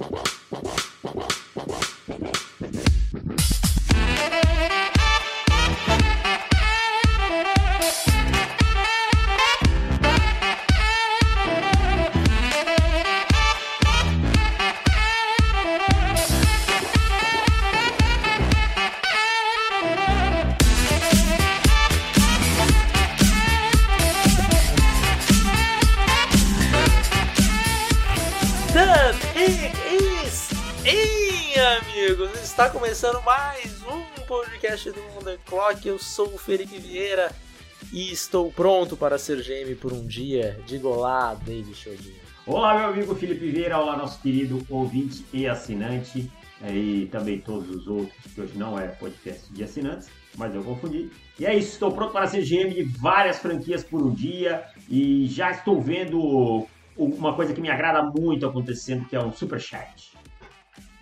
Está começando mais um podcast do Mundo Clock. Eu sou o Felipe Vieira e estou pronto para ser GM por um dia. Diga olá, David Chodinho. Olá, meu amigo Felipe Vieira. Olá, nosso querido ouvinte e assinante. É, e também todos os outros, que hoje não é podcast de assinantes, mas eu confundi. E é isso, estou pronto para ser GM de várias franquias por um dia e já estou vendo uma coisa que me agrada muito acontecendo, que é um super chat.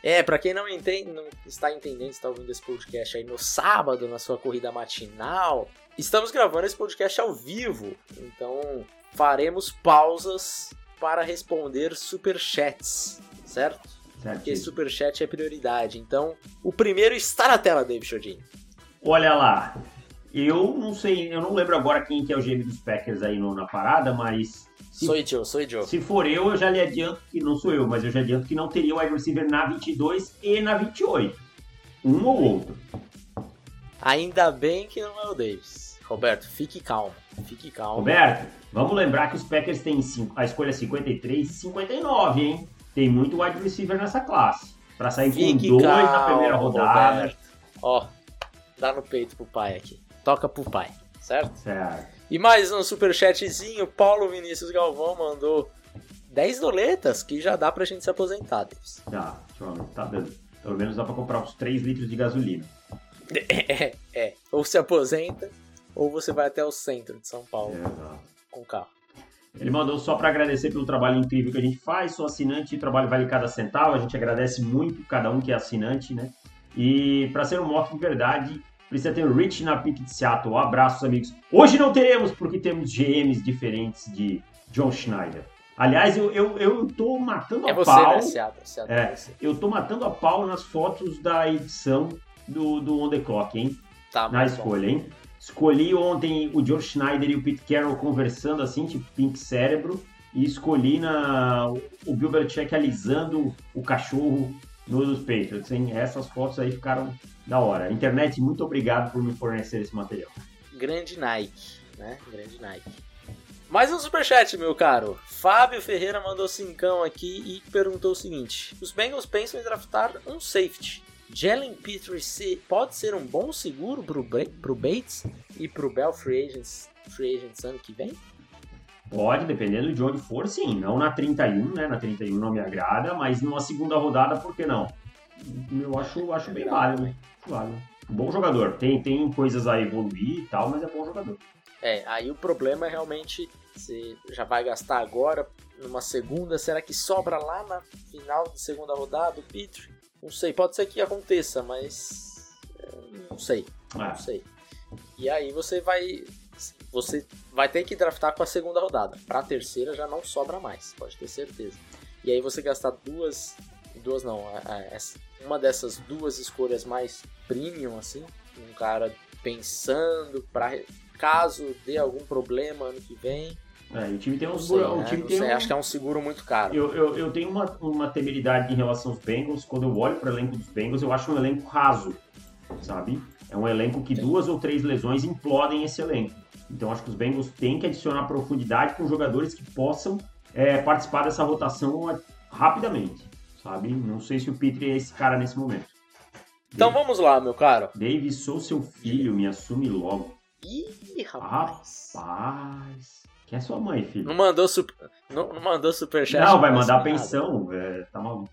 É, para quem não entende, não está entendendo, está ouvindo esse podcast aí no sábado, na sua corrida matinal, estamos gravando esse podcast ao vivo. Então, faremos pausas para responder superchats, certo? certo. Porque superchat é prioridade. Então, o primeiro está na tela, David Chodinho. Olha lá. Eu não sei, eu não lembro agora quem que é o GM dos Packers aí no, na parada, mas se, sou eu, sou eu. Se for eu, eu já lhe adianto que não sou eu, mas eu já adianto que não teria o wide receiver na 22 e na 28. Um ou outro. Ainda bem que não é o Davis. Roberto, fique calmo. Fique calmo. Roberto, vamos lembrar que os Packers têm a escolha 53 e 59, hein? Tem muito wide receiver nessa classe. Para sair fique com dois calmo, na primeira rodada. Roberto. Ó, dá no peito pro pai aqui. Toca pro pai, certo? Certo. E mais um superchatzinho, Paulo Vinícius Galvão mandou 10 doletas, que já dá pra gente se aposentar, Deus. Já, tá dando. Pelo menos dá pra comprar uns 3 litros de gasolina. É, é. Ou se aposenta, ou você vai até o centro de São Paulo é, com carro. Ele mandou só para agradecer pelo trabalho incrível que a gente faz. Sou assinante, o trabalho vale cada centavo. A gente agradece muito cada um que é assinante, né? E para ser um mock de verdade, Precisa ter o Rich na pique de Seattle. Abraços, amigos. Hoje não teremos, porque temos GMs diferentes de John Schneider. Aliás, eu, eu, eu tô matando é a você, pau. Né, Seattle, Seattle é, eu tô matando a pau nas fotos da edição do, do On The Clock, hein? Tá, na escolha, bom. hein? Escolhi ontem o John Schneider e o Pete Carroll conversando assim, tipo Pink Cérebro. E escolhi na, o Bill Belichick alisando o cachorro nos Patriots, hein? Essas fotos aí ficaram da hora. Internet, muito obrigado por me fornecer esse material. Grande Nike, né? Grande Nike. Mais um superchat, meu caro. Fábio Ferreira mandou cincão aqui e perguntou o seguinte: Os Bengals pensam em draftar um safety. Jalen Petrie pode ser um bom seguro pro, pro Bates e pro Bell Free Agents, Free Agents ano que vem? Pode, dependendo de onde for, sim. Não na 31, né? Na 31 não me agrada, mas numa segunda rodada, por que não? Eu acho, acho bem válido. Válido. Bom jogador. Tem, tem coisas a evoluir e tal, mas é bom jogador. É, aí o problema é realmente você já vai gastar agora numa segunda, será que sobra lá na final de segunda rodada o Petri? Não sei, pode ser que aconteça, mas é, não sei, não é. sei. E aí você vai você vai ter que draftar com a segunda rodada. Para a terceira já não sobra mais, pode ter certeza. E aí você gastar duas duas não, uma dessas duas escolhas mais premium, assim, um cara pensando para caso dê algum problema ano que vem. É, o time tem um sei, o né? time tem sei, um... acho que é um seguro muito caro. Eu, eu, eu tenho uma, uma temeridade em relação aos Bengals. Quando eu olho para o elenco dos Bengals, eu acho um elenco raso, sabe? É um elenco que Sim. duas ou três lesões implodem esse elenco. Então acho que os Bengals têm que adicionar profundidade com jogadores que possam é, participar dessa rotação rapidamente sabe? Não sei se o Petri é esse cara nesse momento. Então Dave, vamos lá, meu caro. Dave, sou seu filho, me assume logo. Ih, rapaz. Rapaz. Quem é sua mãe, filho? Não mandou, super, não, não mandou superchat. Não, vai mandar pensão. É, tá maluco.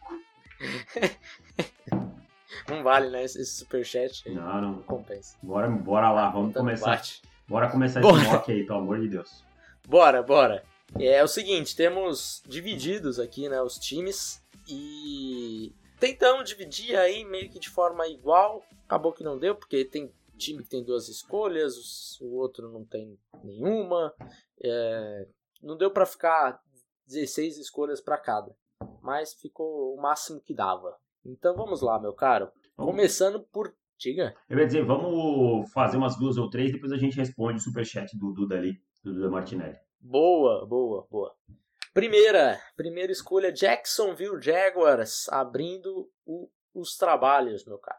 não vale, né? Esse superchat aí. Não, não. compensa. Bora, bora lá, vamos começar. Bate. Bora começar bora. esse mock aí, pelo amor de Deus. Bora, bora. É, é o seguinte, temos divididos aqui, né, os times. E tentamos dividir aí meio que de forma igual. Acabou que não deu, porque tem time que tem duas escolhas, o outro não tem nenhuma. É, não deu para ficar 16 escolhas para cada. mas ficou o máximo que dava. Então vamos lá, meu caro. Começando por. Diga. Eu ia dizer, vamos fazer umas duas ou três, depois a gente responde o superchat do Duda ali, do Duda Martinelli. Boa, boa, boa. Primeira, primeira escolha, Jacksonville Jaguars, abrindo o, os trabalhos, meu caro.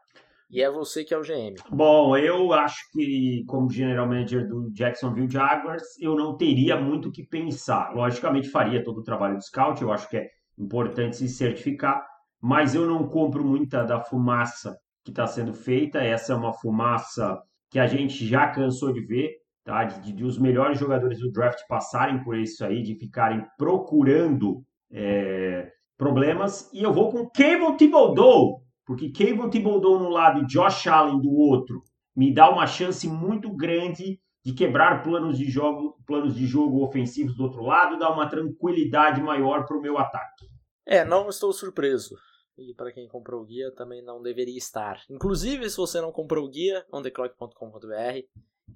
E é você que é o GM. Bom, eu acho que, como general manager do Jacksonville Jaguars, eu não teria muito o que pensar. Logicamente, faria todo o trabalho de scout, eu acho que é importante se certificar, mas eu não compro muita da fumaça que está sendo feita. Essa é uma fumaça que a gente já cansou de ver, tá? de, de os melhores jogadores do draft passarem por isso aí, de ficarem procurando é, problemas. E eu vou com Kevin Thibodeau, porque Kevin Thibodeau no lado e Josh Allen do outro me dá uma chance muito grande de quebrar planos de jogo, planos de jogo ofensivos do outro lado, dá uma tranquilidade maior para o meu ataque. É, não estou surpreso. E para quem comprou o guia também não deveria estar. Inclusive, se você não comprou o guia, ontheclock.com.br,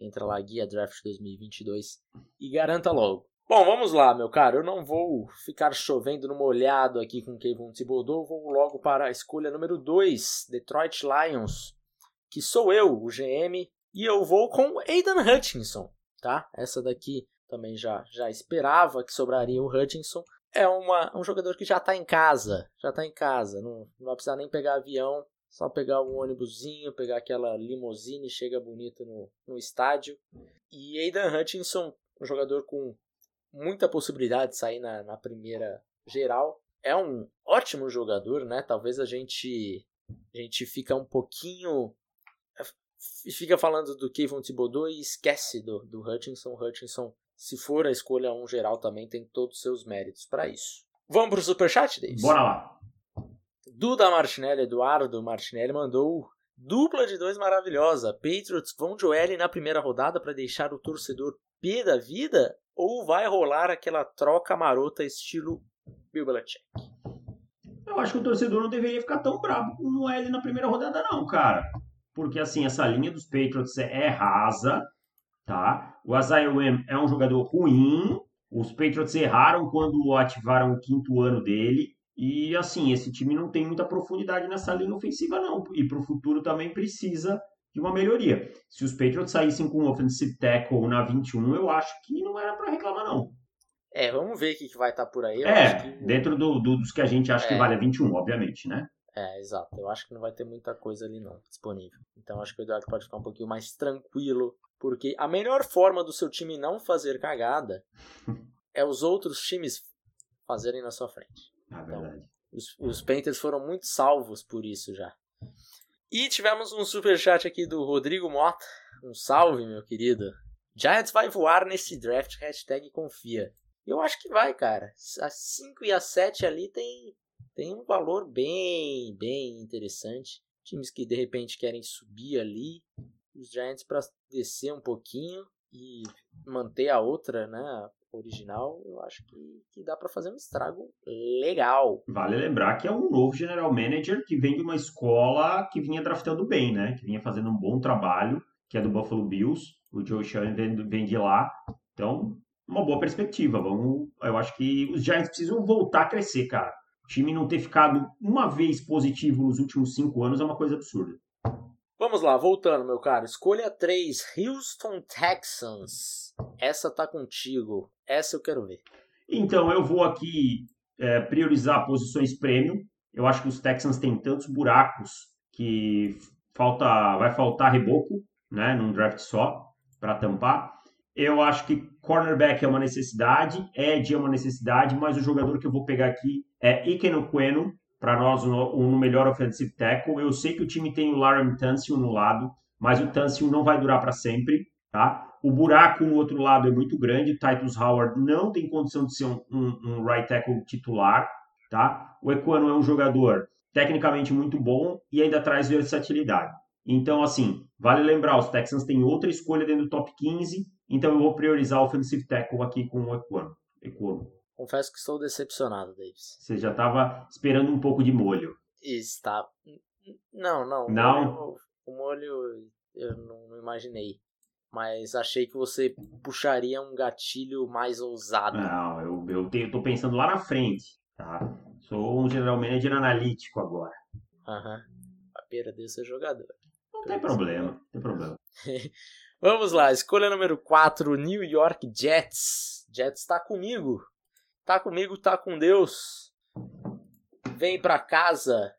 entra lá guia draft 2022 e garanta logo. Bom, vamos lá, meu caro. Eu não vou ficar chovendo no molhado aqui com Kevin Thibodeau. Vou logo para a escolha número 2, Detroit Lions, que sou eu, o GM, e eu vou com Aidan Hutchinson, tá? Essa daqui também já, já esperava que sobraria o Hutchinson. É uma, um jogador que já está em casa, já está em casa, não, não vai precisar nem pegar avião, só pegar um ônibusinho, pegar aquela limousine, chega bonito no, no estádio. E Aidan Hutchinson, um jogador com muita possibilidade de sair na, na primeira geral. É um ótimo jogador, né? Talvez a gente a gente fica um pouquinho fica falando do Kevin Thibodeau e esquece do, do Hutchinson. Hutchinson, se for a escolha um geral, também tem todos os seus méritos para isso. Vamos pro superchat, Davis? Bora lá. Duda Martinelli, Eduardo Martinelli mandou dupla de dois maravilhosa. Patriots vão Joel na primeira rodada para deixar o torcedor P da vida? Ou vai rolar aquela troca marota estilo Bill Belichick? Eu acho que o torcedor não deveria ficar tão bravo com o L na primeira rodada, não, cara. Porque, assim, essa linha dos Patriots é, é rasa, tá? O Isaiah Wem é um jogador ruim. Os Patriots erraram quando ativaram o quinto ano dele. E, assim, esse time não tem muita profundidade nessa linha ofensiva, não. E para o futuro também precisa de uma melhoria. Se os Patriots saíssem com um offensive tackle na 21, eu acho que não era para reclamar, não. É, vamos ver o que, vai estar tá por aí. Eu é, que... dentro do, do, dos que a gente acha é. que vale a 21, obviamente, né? É, exato. Eu acho que não vai ter muita coisa ali não disponível. Então acho que o Eduardo pode ficar um pouquinho mais tranquilo, porque a melhor forma do seu time não fazer cagada é os outros times fazerem na sua frente. É verdade. os, os Panthers foram muito salvos por isso já. E tivemos um super chat aqui do Rodrigo Mota. Um salve, meu querido. Giants vai voar nesse draft, hashtag confia. Eu acho que vai, cara. A 5 e a 7 ali tem, tem um valor bem, bem interessante. Times que de repente querem subir ali. Os Giants para descer um pouquinho e manter a outra, né? Original, eu acho que, que dá para fazer um estrago legal. Vale lembrar que é um novo general manager que vem de uma escola que vinha draftando bem, né? Que vinha fazendo um bom trabalho, que é do Buffalo Bills. O Joe Shannon vem, vem de lá. Então, uma boa perspectiva. Vamos, eu acho que os Giants precisam voltar a crescer, cara. O time não ter ficado uma vez positivo nos últimos cinco anos é uma coisa absurda. Vamos lá, voltando, meu caro. Escolha 3, Houston Texans. Essa tá contigo. Essa eu quero ver. Então, eu vou aqui é, priorizar posições premium. Eu acho que os Texans têm tantos buracos que falta, vai faltar reboco, né, num draft só para tampar. Eu acho que cornerback é uma necessidade, edge é uma necessidade, mas o jogador que eu vou pegar aqui é Iken Queno, para nós um, melhor offensive tackle. Eu sei que o time tem o Laram Tunsil no lado, mas o Tunsil não vai durar para sempre, tá? O buraco no outro lado é muito grande. O Titus Howard não tem condição de ser um, um, um right tackle titular, tá? O Equano é um jogador tecnicamente muito bom e ainda traz versatilidade. Então, assim, vale lembrar, os Texans têm outra escolha dentro do top 15, então eu vou priorizar o offensive tackle aqui com o Equano. Equano. Confesso que estou decepcionado, Davis. Você já estava esperando um pouco de molho. Está. Não, não. Não? O molho, eu não, não imaginei. Mas achei que você puxaria um gatilho mais ousado. Não, eu, eu, te, eu tô pensando lá na frente. tá? Sou um general manager analítico agora. Aham. A beira desse jogador. Não tem problema, não tem problema. Vamos lá, escolha número 4, New York Jets. Jets tá comigo. Tá comigo, tá com Deus. Vem pra casa,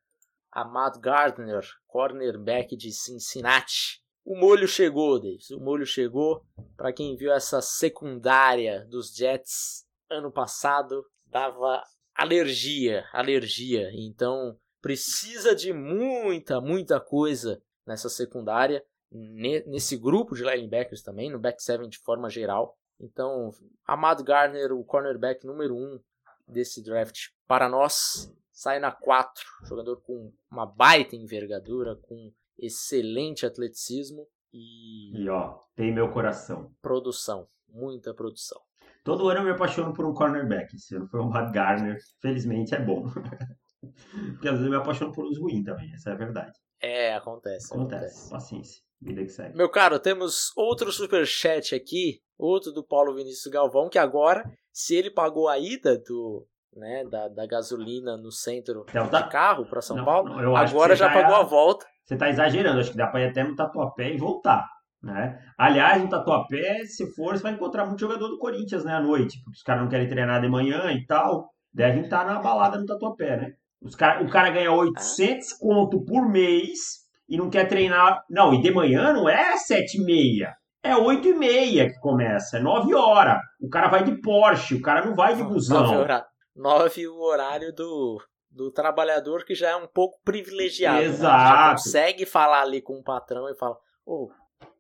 Matt Gardner, cornerback de Cincinnati. O molho chegou, Davis. O molho chegou. Para quem viu essa secundária dos Jets ano passado, dava alergia, alergia. Então precisa de muita, muita coisa nessa secundária nesse grupo de linebackers também, no back seven de forma geral. Então, Amado Gardner, o cornerback número 1 um desse draft para nós, sai na 4, jogador com uma baita envergadura, com excelente atleticismo e E ó, tem meu coração. Produção, muita produção. Todo ano eu me apaixono por um cornerback. Esse ano foi um Matt Gardner, felizmente é bom. Porque às vezes eu me apaixono por uns ruins também, essa é a verdade. É, acontece. Acontece, acontece. paciência. Vida que segue. Meu caro, temos outro superchat aqui, outro do Paulo Vinícius Galvão, que agora, se ele pagou a ida do, né, da, da gasolina no centro Então tá- de carro para São Não, Paulo, não, agora já tá pagou a errado. volta. Você tá exagerando, acho que dá pra ir até no Tatuapé e voltar. Né? Aliás, no Tatuapé, se for, você vai encontrar muito jogador do Corinthians né, à noite, porque os caras não querem treinar de manhã e tal. Devem estar na balada no Tatuapé, né? Os cara, o cara ganha 800 conto por mês e não quer treinar. Não, e de manhã não é 7 e meia. É 8 e meia que começa, é 9 horas. O cara vai de Porsche, o cara não vai de busão. hora- nove o horário do, do trabalhador que já é um pouco privilegiado. né? Exato. Já consegue falar ali com o patrão e fala, ô,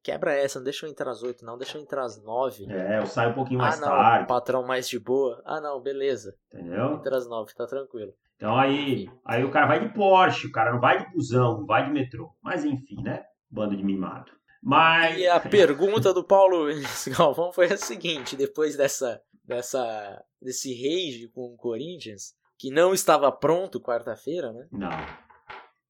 quebra essa, não deixa eu entrar às oito, não, deixa eu entrar às nove. É, eu saio um pouquinho ah, mais não, tarde, patrão mais de boa. Ah, não, beleza. entendeu? Entra às nove, tá tranquilo. Então aí, aí o cara vai de Porsche, o cara não vai de busão, não vai de metrô. Mas enfim, né? Bando de mimado. Mas. E a pergunta do Paulo Galvão foi a seguinte: depois dessa, dessa, desse rage com o Corinthians, que não estava pronto quarta-feira, né? Não,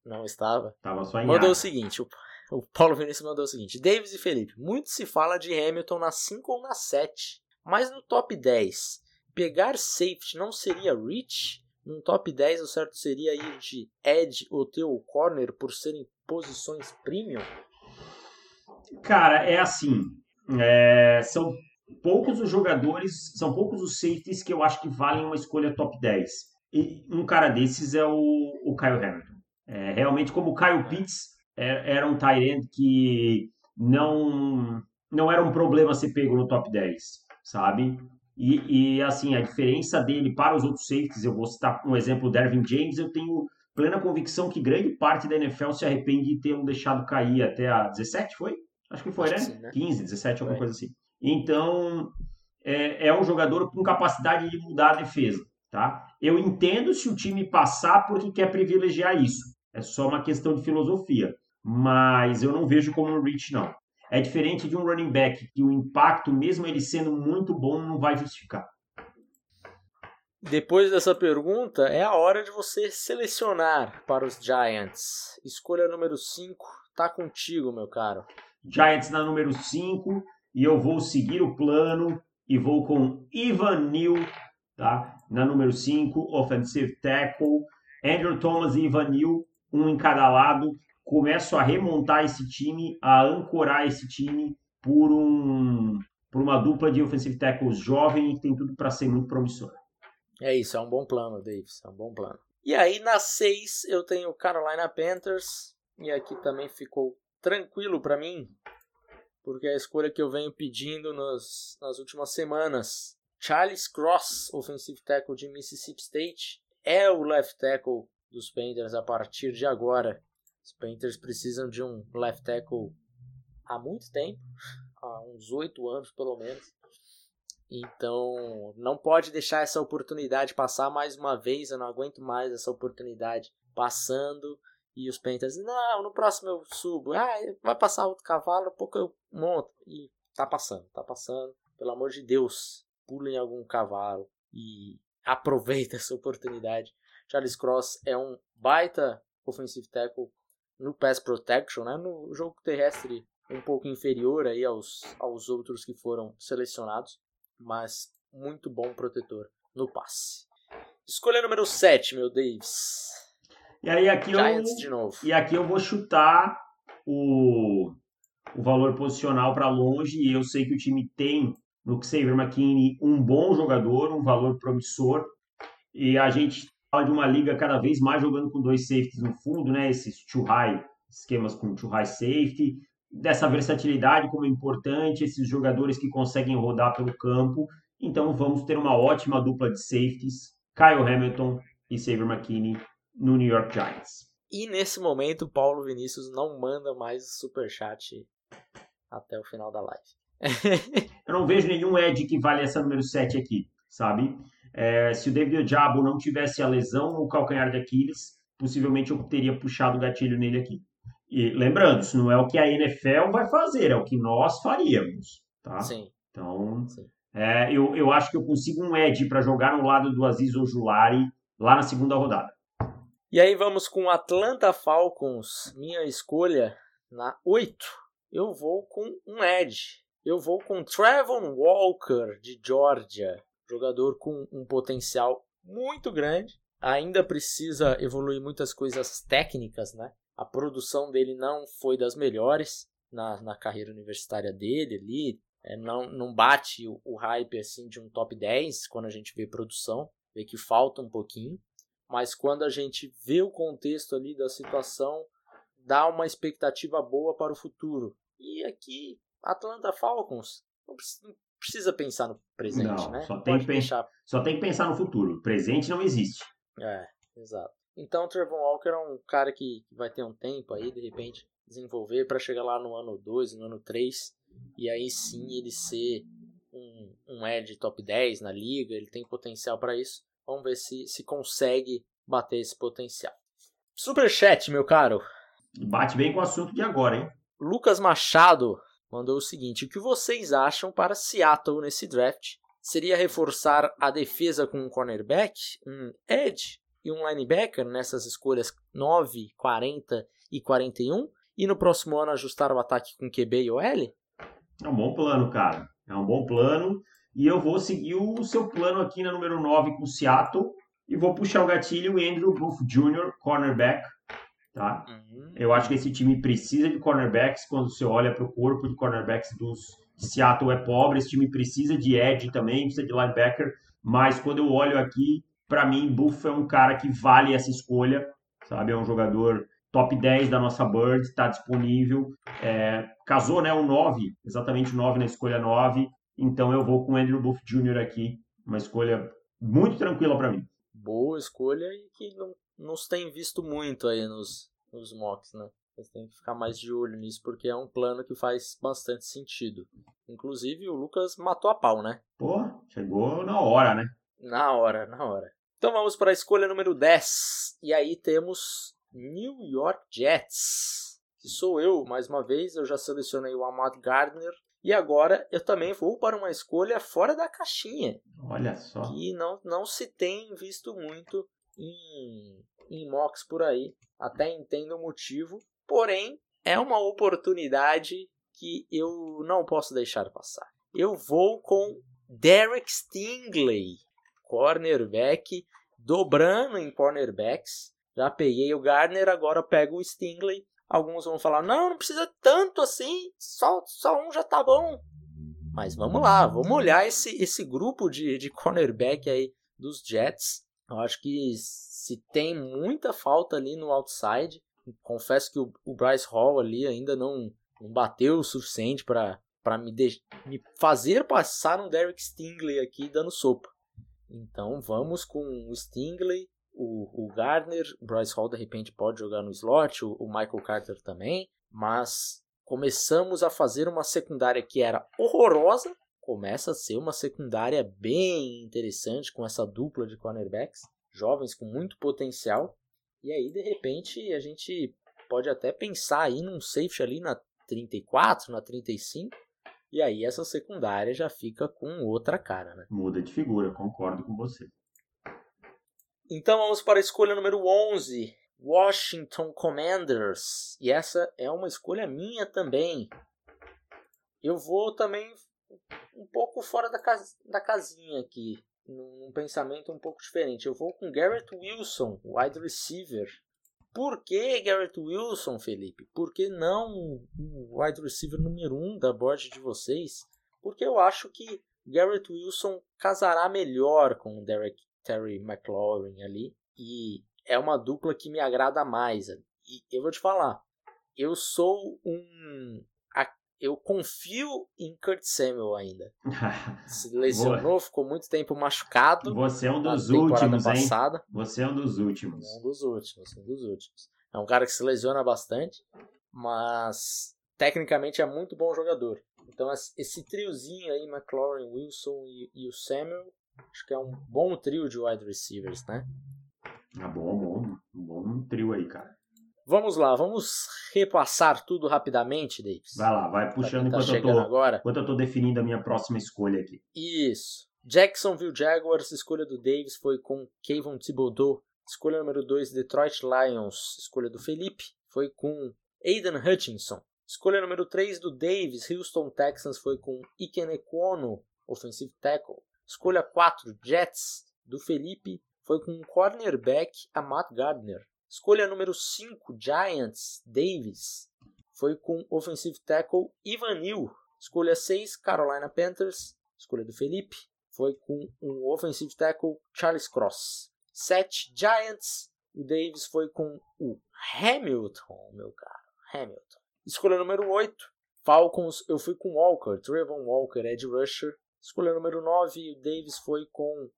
Não estava. tava só em Mandou o seguinte: o, o Paulo Vinícius mandou o seguinte: Davis e Felipe, muito se fala de Hamilton na 5 ou na 7, mas no top 10, pegar safety não seria reach? No top 10, o certo seria ir de edge ou ter o corner por serem posições premium? Cara, é assim. é, são poucos os jogadores, são poucos os safeties que eu acho que valem uma escolha top 10. E um cara desses é o, o Kyle Hamilton. É, realmente, como o Kyle Pitts é- era um tight end que não, não era um problema ser pego no top 10, sabe? E, e, assim, a diferença dele para os outros safeties, eu vou citar um exemplo, o Dervin James, eu tenho plena convicção que grande parte da NFL se arrepende de ter um deixado cair até a 17, foi? Acho que foi, Acho né? que sim, né? 15, 17, alguma Foi. coisa assim. Então, é, é um jogador com capacidade de mudar a defesa, tá? Eu entendo se o time passar porque quer privilegiar isso. É só uma questão de filosofia. Mas eu não vejo como um reach, não. É diferente de um running back, que o impacto, mesmo ele sendo muito bom, não vai justificar. Depois dessa pergunta, é a hora de você selecionar para os Giants. Escolha número 5, tá contigo, meu caro. Giants na número 5 e eu vou seguir o plano e vou com Ivan Neal, tá? Na número 5, offensive tackle. Andrew Thomas e Ivan Neal, um em cada lado. Começo a remontar esse time, a ancorar esse time por um por uma dupla de offensive tackles jovem e tem tudo para ser muito promissora. É isso, é um bom plano, Davis, é um bom plano. E aí na 6 eu tenho Carolina Panthers, e aqui também ficou tranquilo para mim, porque é a escolha que eu venho pedindo nas, últimas semanas. Charles Cross, offensive tackle de Mississippi State, é o left tackle dos Panthers a partir de agora. Os Panthers precisam de um left tackle há muito tempo, há uns oito anos pelo menos. Então, não pode deixar essa oportunidade passar mais uma vez. Eu não aguento mais essa oportunidade passando. E os Panthers, não, no próximo eu subo. Ah, vai passar outro cavalo, pouco eu monto. E tá passando, tá passando. Pelo amor de Deus, pulem algum cavalo e aproveita essa oportunidade. Charles Cross é um baita offensive tackle no pass protection, né? no jogo terrestre um pouco inferior aí aos, aos outros que foram selecionados, mas muito bom protetor no passe. Escolha número 7, meu Davis. E aí aqui Giants eu de novo. e aqui eu vou chutar o, o valor posicional para longe e eu sei que o time tem no Xavier McKinney um bom jogador, um valor promissor e a gente fala de uma liga cada vez mais jogando com dois safeties no fundo, né? Esses two high esquemas com two high safety, dessa versatilidade como é importante, esses jogadores que conseguem rodar pelo campo. Então vamos ter uma ótima dupla de safeties, Kyle Hamilton e Xavier McKinney no New York Giants. E nesse momento, Paulo Vinícius não manda mais superchat até o final da live. Eu não vejo nenhum Ed que vale essa número 7 aqui, sabe? É, se o David Ojabo não tivesse a lesão no calcanhar de Aquiles, possivelmente eu teria puxado o gatilho nele aqui. E lembrando, isso não é o que a NFL vai fazer, é o que nós faríamos, tá? Sim. Então, Sim. é, eu, eu acho que eu consigo um Ed para jogar no lado do Aziz Ojulari lá na segunda rodada. E aí vamos com Atlanta Falcons, minha escolha na 8. Eu vou com um Edge. Eu vou com Trevon Walker de Georgia, jogador com um potencial muito grande. Ainda precisa evoluir muitas coisas técnicas, né? A produção dele não foi das melhores na, na carreira universitária dele ali. É, não, não bate o, o hype assim de um top 10 quando a gente vê produção. Vê que falta um pouquinho mas quando a gente vê o contexto ali da situação, dá uma expectativa boa para o futuro. E aqui, Atlanta Falcons, não precisa pensar no presente, Não, né? só tem deixar. Só tem que pensar no futuro. O presente não existe. É, exato. Então, o Trevor Walker é um cara que vai ter um tempo aí, de repente, desenvolver para chegar lá no ano 2, no ano 3, e aí sim ele ser um, um edge top 10 na liga, ele tem potencial para isso. Vamos ver se, se consegue bater esse potencial. Superchat, meu caro. Bate bem com o assunto de agora, hein? Lucas Machado mandou o seguinte: O que vocês acham para Seattle nesse draft? Seria reforçar a defesa com um cornerback, um edge e um linebacker nessas escolhas 9, 40 e 41? E no próximo ano ajustar o ataque com QB e OL? É um bom plano, cara. É um bom plano. E eu vou seguir o seu plano aqui na número 9 com o Seattle. E vou puxar o gatilho Andrew Booth Jr., cornerback. Tá? Uhum. Eu acho que esse time precisa de cornerbacks. Quando você olha para o corpo de cornerbacks dos Seattle é pobre. Esse time precisa de edge também, precisa de linebacker. Mas quando eu olho aqui, para mim, Buff é um cara que vale essa escolha. Sabe? É um jogador top 10 da nossa Bird, está disponível. É, casou, né? O 9, exatamente o 9 na escolha 9. Então eu vou com o Andrew Buff Jr. aqui. Uma escolha muito tranquila para mim. Boa escolha e que não, não se tem visto muito aí nos, nos mocks, né? Você tem que ficar mais de olho nisso, porque é um plano que faz bastante sentido. Inclusive, o Lucas matou a pau, né? Pô, chegou na hora, né? Na hora, na hora. Então vamos para a escolha número 10. E aí temos New York Jets. Que sou eu, mais uma vez. Eu já selecionei o Ahmad Gardner. E agora eu também vou para uma escolha fora da caixinha. Olha só. Que não, não se tem visto muito em, em mocks por aí. Até entendo o motivo. Porém, é uma oportunidade que eu não posso deixar passar. Eu vou com Derek Stingley, cornerback, dobrando em cornerbacks. Já peguei o Gardner, agora pego o Stingley. Alguns vão falar: não, não precisa tanto assim, só, só um já tá bom. Mas vamos lá, vamos olhar esse, esse grupo de, de cornerback aí dos Jets. Eu acho que se tem muita falta ali no outside. Confesso que o, o Bryce Hall ali ainda não, não bateu o suficiente para me, me fazer passar um Derek Stingley aqui dando sopa. Então vamos com o Stingley, o, o Gardner, o Bryce Hall de repente pode jogar no slot, o, o Michael Carter também, mas começamos a fazer uma secundária que era horrorosa, começa a ser uma secundária bem interessante com essa dupla de cornerbacks, jovens com muito potencial, e aí de repente a gente pode até pensar aí num safety ali na 34, na 35, e aí essa secundária já fica com outra cara, né? Muda de figura, concordo com você. Então vamos para a escolha número 11, Washington Commanders. E essa é uma escolha minha também. Eu vou também um pouco fora da, cas da casinha aqui. num pensamento um pouco diferente. Eu vou com Garrett Wilson, wide receiver. Por que Garrett Wilson, Felipe? Por que não o wide receiver número 1 um da board de vocês? Porque eu acho que Garrett Wilson casará melhor com o Derek Terry McLaurin ali. E é uma dupla que me agrada mais. E eu vou te falar, eu sou um eu confio em Kurt Samuel ainda. Se lesionou, ficou muito tempo machucado. Você é um dos últimos, passada. hein? Você é um dos últimos. É um dos últimos, um dos últimos. É um cara que se lesiona bastante, mas tecnicamente é muito bom jogador. Então esse triozinho aí, McLaurin, Wilson e, e o Samuel, acho que é um bom trio de wide receivers, né? Ah, bom, bom. Um bom trio aí, cara. Vamos lá, vamos repassar tudo rapidamente, Davis. Vai lá, vai puxando tá enquanto, eu tô, agora. enquanto eu tô definindo a minha próxima escolha aqui. Isso. Jacksonville Jaguars, escolha do Davis foi com Kayvon Thibodeau. Escolha número 2, Detroit Lions, escolha do Felipe, foi com Aiden Hutchinson. Escolha número 3 do Davis, Houston Texans, foi com Iken Equono, offensive tackle. Escolha 4, Jets, do Felipe, foi com cornerback Amat Gardner. Escolha número 5, Giants, Davis, foi com offensive tackle Ivan Neal. Escolha 6, Carolina Panthers, escolha do Felipe, foi com um offensive tackle Charles Cross. 7, Giants, o Davis foi com o Hamilton, meu caro, Hamilton. Escolha número 8, Falcons, eu fui com Walker, Trevon Walker, Ed rusher. Escolha número 9, o Davis foi com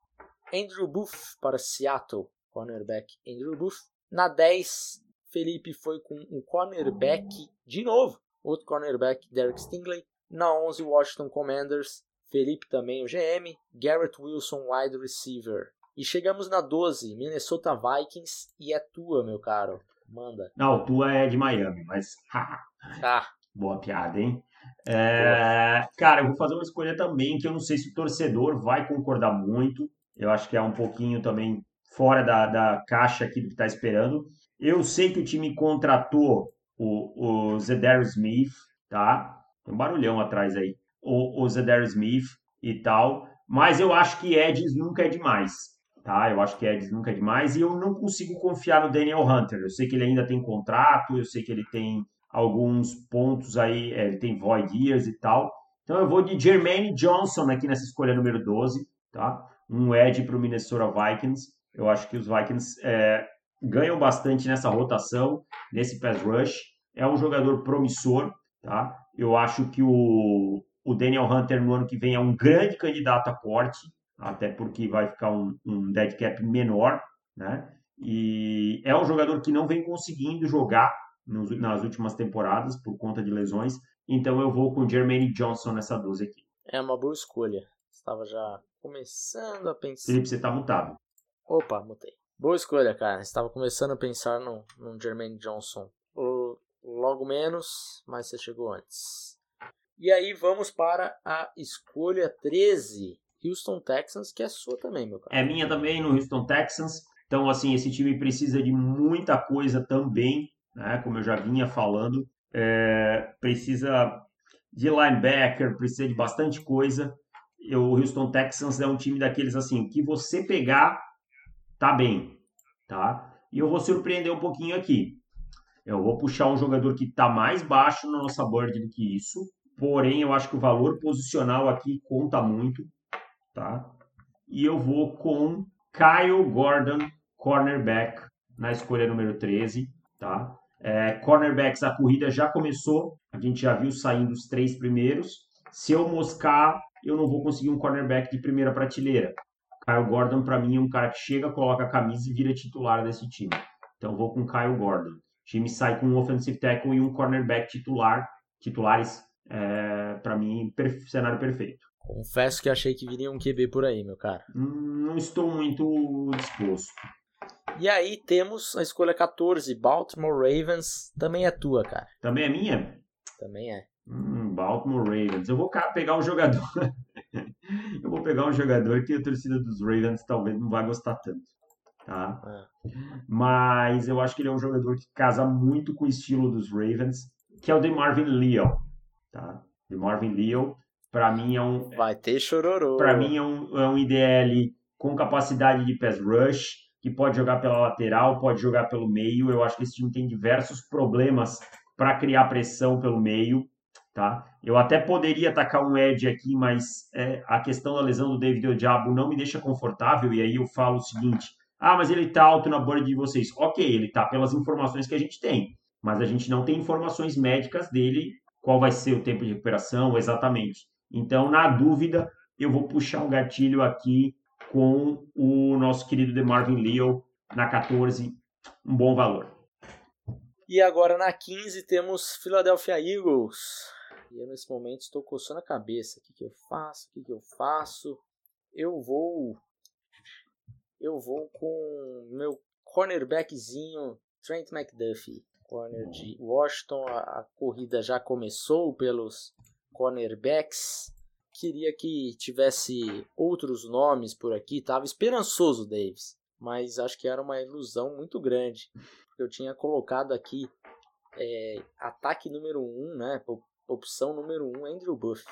Andrew Booth para Seattle, cornerback Andrew Booth. Na 10, Felipe foi com o cornerback de novo, outro cornerback, Derek Stingley. Na 11, Washington Commanders, Felipe também o GM, Garrett Wilson, wide receiver. E chegamos na 12, Minnesota Vikings, e é tua, meu caro. Manda. Não, tua é de Miami, mas. ah. Boa piada, hein? É... Cara, eu vou fazer uma escolha também que eu não sei se o torcedor vai concordar muito. Eu acho que é um pouquinho também fora da, da caixa aqui do que está esperando. Eu sei que o time contratou o, o Zedarius Smith, tá? Tem um barulhão atrás aí. O, o Zedarius Smith e tal. Mas eu acho que Eds nunca é demais, tá? Eu acho que Eds nunca é demais. E eu não consigo confiar no Daniel Hunter. Eu sei que ele ainda tem contrato, eu sei que ele tem alguns pontos aí, é, ele tem void years e tal. Então eu vou de Jermaine Johnson aqui nessa escolha número 12, tá? Um edge para o Minnesota Vikings. Eu acho que os Vikings é, ganham bastante nessa rotação, nesse pass rush. É um jogador promissor, tá? Eu acho que o, o Daniel Hunter no ano que vem é um grande candidato a corte, até porque vai ficar um, um dead cap menor, né? E é um jogador que não vem conseguindo jogar nos, nas últimas temporadas por conta de lesões. Então eu vou com o Jermaine Johnson nessa 12 aqui. É uma boa escolha. Estava já começando a pensar. Felipe, você está mutado. Opa, mutei. Boa escolha, cara. Estava começando a pensar no, no Jermaine Johnson. O, logo menos, mas você chegou antes. E aí vamos para a escolha 13. Houston Texans, que é sua também, meu cara. É minha também no Houston Texans. Então, assim, esse time precisa de muita coisa também, né? Como eu já vinha falando. É, precisa de linebacker, precisa de bastante coisa. o Houston Texans é um time daqueles assim, que você pegar tá bem, tá? E eu vou surpreender um pouquinho aqui. Eu vou puxar um jogador que está mais baixo na nossa board do que isso, porém eu acho que o valor posicional aqui conta muito, tá? E eu vou com Kyle Gordon, cornerback, na escolha número 13, tá? É, cornerbacks, a corrida já começou, a gente já viu saindo os três primeiros. Se eu moscar, eu não vou conseguir um cornerback de primeira prateleira. Kyle Gordon, para mim, é um cara que chega, coloca a camisa e vira titular desse time. Então, vou com Kyle Gordon. O time sai com um offensive tackle e um cornerback titular. Titulares, é, para mim, cenário perfeito. Confesso que achei que viria um QB por aí, meu cara. Hum, não estou muito disposto. E aí temos a escolha 14, Baltimore Ravens. Também é tua, cara. Também é minha? Também é. Hum, Baltimore Ravens. Eu vou pegar um jogador. eu vou pegar um jogador que a torcida dos Ravens talvez não vai gostar tanto. Tá? É. Mas eu acho que ele é um jogador que casa muito com o estilo dos Ravens, que é o de Marvin Leo. Tá? De Marvin Leo. Para mim é um. Vai ter chororô. Para mim é um, é um IDL com capacidade de pass rush, que pode jogar pela lateral, pode jogar pelo meio. Eu acho que esse time tem diversos problemas para criar pressão pelo meio. Tá? Eu até poderia atacar um Ed aqui, mas é, a questão da lesão do David Odiabo não me deixa confortável, e aí eu falo o seguinte: ah, mas ele tá alto na board de vocês. Ok, ele tá pelas informações que a gente tem, mas a gente não tem informações médicas dele, qual vai ser o tempo de recuperação exatamente. Então, na dúvida, eu vou puxar um gatilho aqui com o nosso querido DeMarvin Leo na 14, um bom valor. E agora na 15 temos Philadelphia Eagles. E eu nesse momento estou coçando a cabeça. O que, que eu faço? O que, que eu faço? Eu vou. Eu vou com meu cornerbackzinho Trent McDuffie. Corner de Washington. A, a corrida já começou pelos cornerbacks. Queria que tivesse outros nomes por aqui. Tava esperançoso, Davis. Mas acho que era uma ilusão muito grande. Eu tinha colocado aqui é, ataque número 1, um, né? opção número 1, um, Andrew Buff.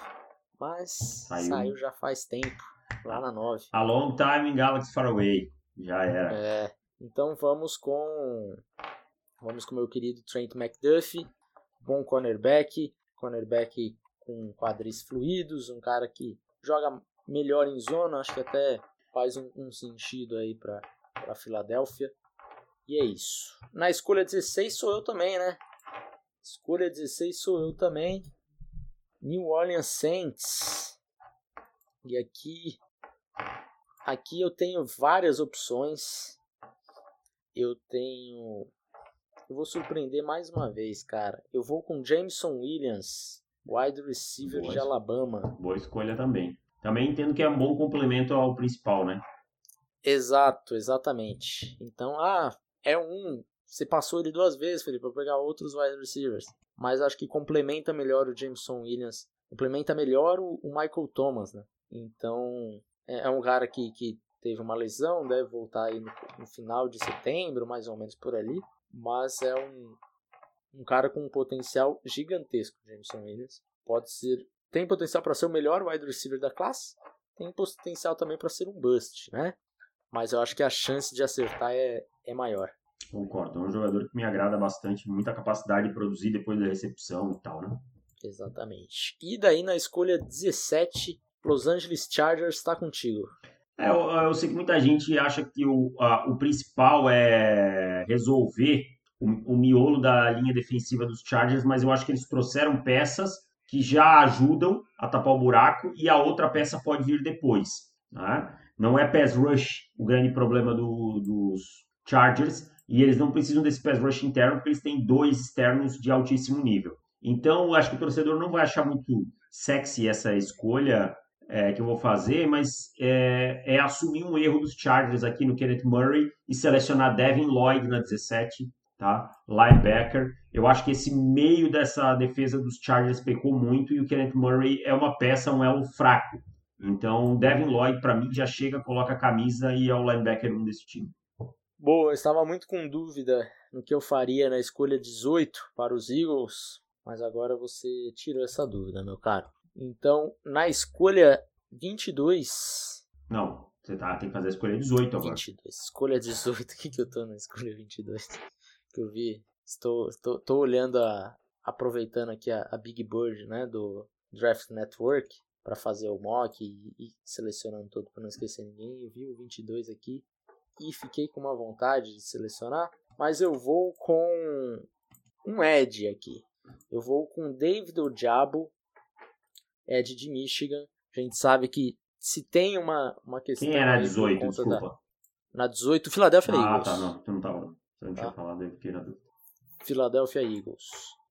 Mas saiu. saiu já faz tempo, lá na 9. A long time in Galaxy Far Away. Já era. É. Então vamos com. Vamos com meu querido Trent McDuffie. Bom cornerback. Cornerback com quadris fluidos. Um cara que joga melhor em zona. Acho que até faz um, um sentido aí para Filadélfia. E é isso. Na escolha 16 sou eu também, né? Escolha 16 sou eu também. New Orleans Saints. E aqui aqui eu tenho várias opções. Eu tenho eu vou surpreender mais uma vez, cara. Eu vou com Jameson Williams, wide receiver Boa de Alabama. Boa escolha também. Também entendo que é um bom complemento ao principal, né? Exato, exatamente. Então, ah, é um você passou ele duas vezes, Felipe, para pegar outros wide receivers. Mas acho que complementa melhor o Jameson Williams, complementa melhor o, o Michael Thomas, né? Então, é, é, um cara que, que teve uma lesão, deve voltar aí no, no, final de setembro, mais ou menos por ali. Mas é um, um cara com um potencial gigantesco, Jameson Williams. Pode ser. Tem potencial para ser o melhor wide receiver da classe, tem potencial também para ser um bust, né? Mas eu acho que a chance de acertar é, é maior. Concordo. É um jogador que me agrada bastante, muita capacidade de produzir depois da recepção e tal, né? Exatamente. E daí na escolha 17, Los Angeles Chargers está contigo. É, eu, eu, sei que muita gente acha que o, a, o principal é resolver o, o, miolo da linha defensiva dos Chargers, mas eu acho que eles trouxeram peças que já ajudam a tapar o buraco e a outra peça pode vir depois. Né? Não é pass rush o grande problema do, dos Chargers, e eles não precisam desse pass rush interno porque eles têm dois externos de altíssimo nível. Então, acho que o torcedor não vai achar muito sexy essa escolha é, que eu vou fazer, mas é, é, assumir um erro dos Chargers aqui no Kenneth Murray e selecionar Devin Lloyd na 17, tá? Linebacker. Eu acho que esse meio dessa defesa dos Chargers pecou muito e o Kenneth Murray é uma peça, um elo fraco. Então, Devin Lloyd, para mim, já chega, coloca a camisa e é o linebacker 1 desse time. Boa, eu estava muito com dúvida no que eu faria na escolha 18 para os Eagles, mas agora você tirou essa dúvida, meu caro. Então, na escolha 22. Não, você tá, tem que fazer a escolha 18 agora. 22. Escolha 18. O que, que eu tô na escolha 22? Que eu vi. Estou, estou, estou olhando a. Aproveitando aqui a, a Big Bird, né? Do Draft Network. para fazer o mock e, e selecionando todo para não esquecer ninguém. Eu vi o 22 aqui e fiquei com uma vontade de selecionar, mas eu vou com um Ed aqui. Eu vou com David Ojabo, Ed de Michigan. A gente sabe que se tem uma, uma questão. Quem era 18, desculpa? Da, na 18, Philadelphia ah, Eagles. Ah, tá, não, tu não tava. Tá. tinha falado aí, fiquei na dúvida. Philadelphia Eagles.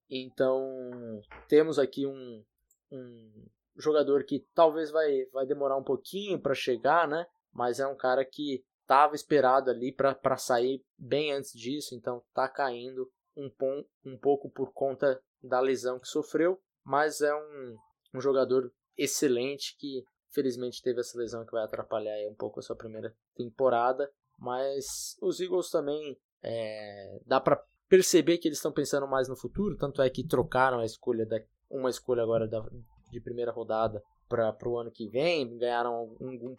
Então, temos aqui um, um jogador que talvez vai, vai demorar um pouquinho para chegar, né? Mas é um cara que estava esperado ali para sair bem antes disso, então está caindo um, pom, um pouco por conta da lesão que sofreu, mas é um, um jogador excelente que felizmente teve essa lesão que vai atrapalhar um pouco a sua primeira temporada, mas os Eagles também é, dá para perceber que eles estão pensando mais no futuro, tanto é que trocaram a escolha da, uma escolha agora da, de primeira rodada para o ano que vem, ganharam um,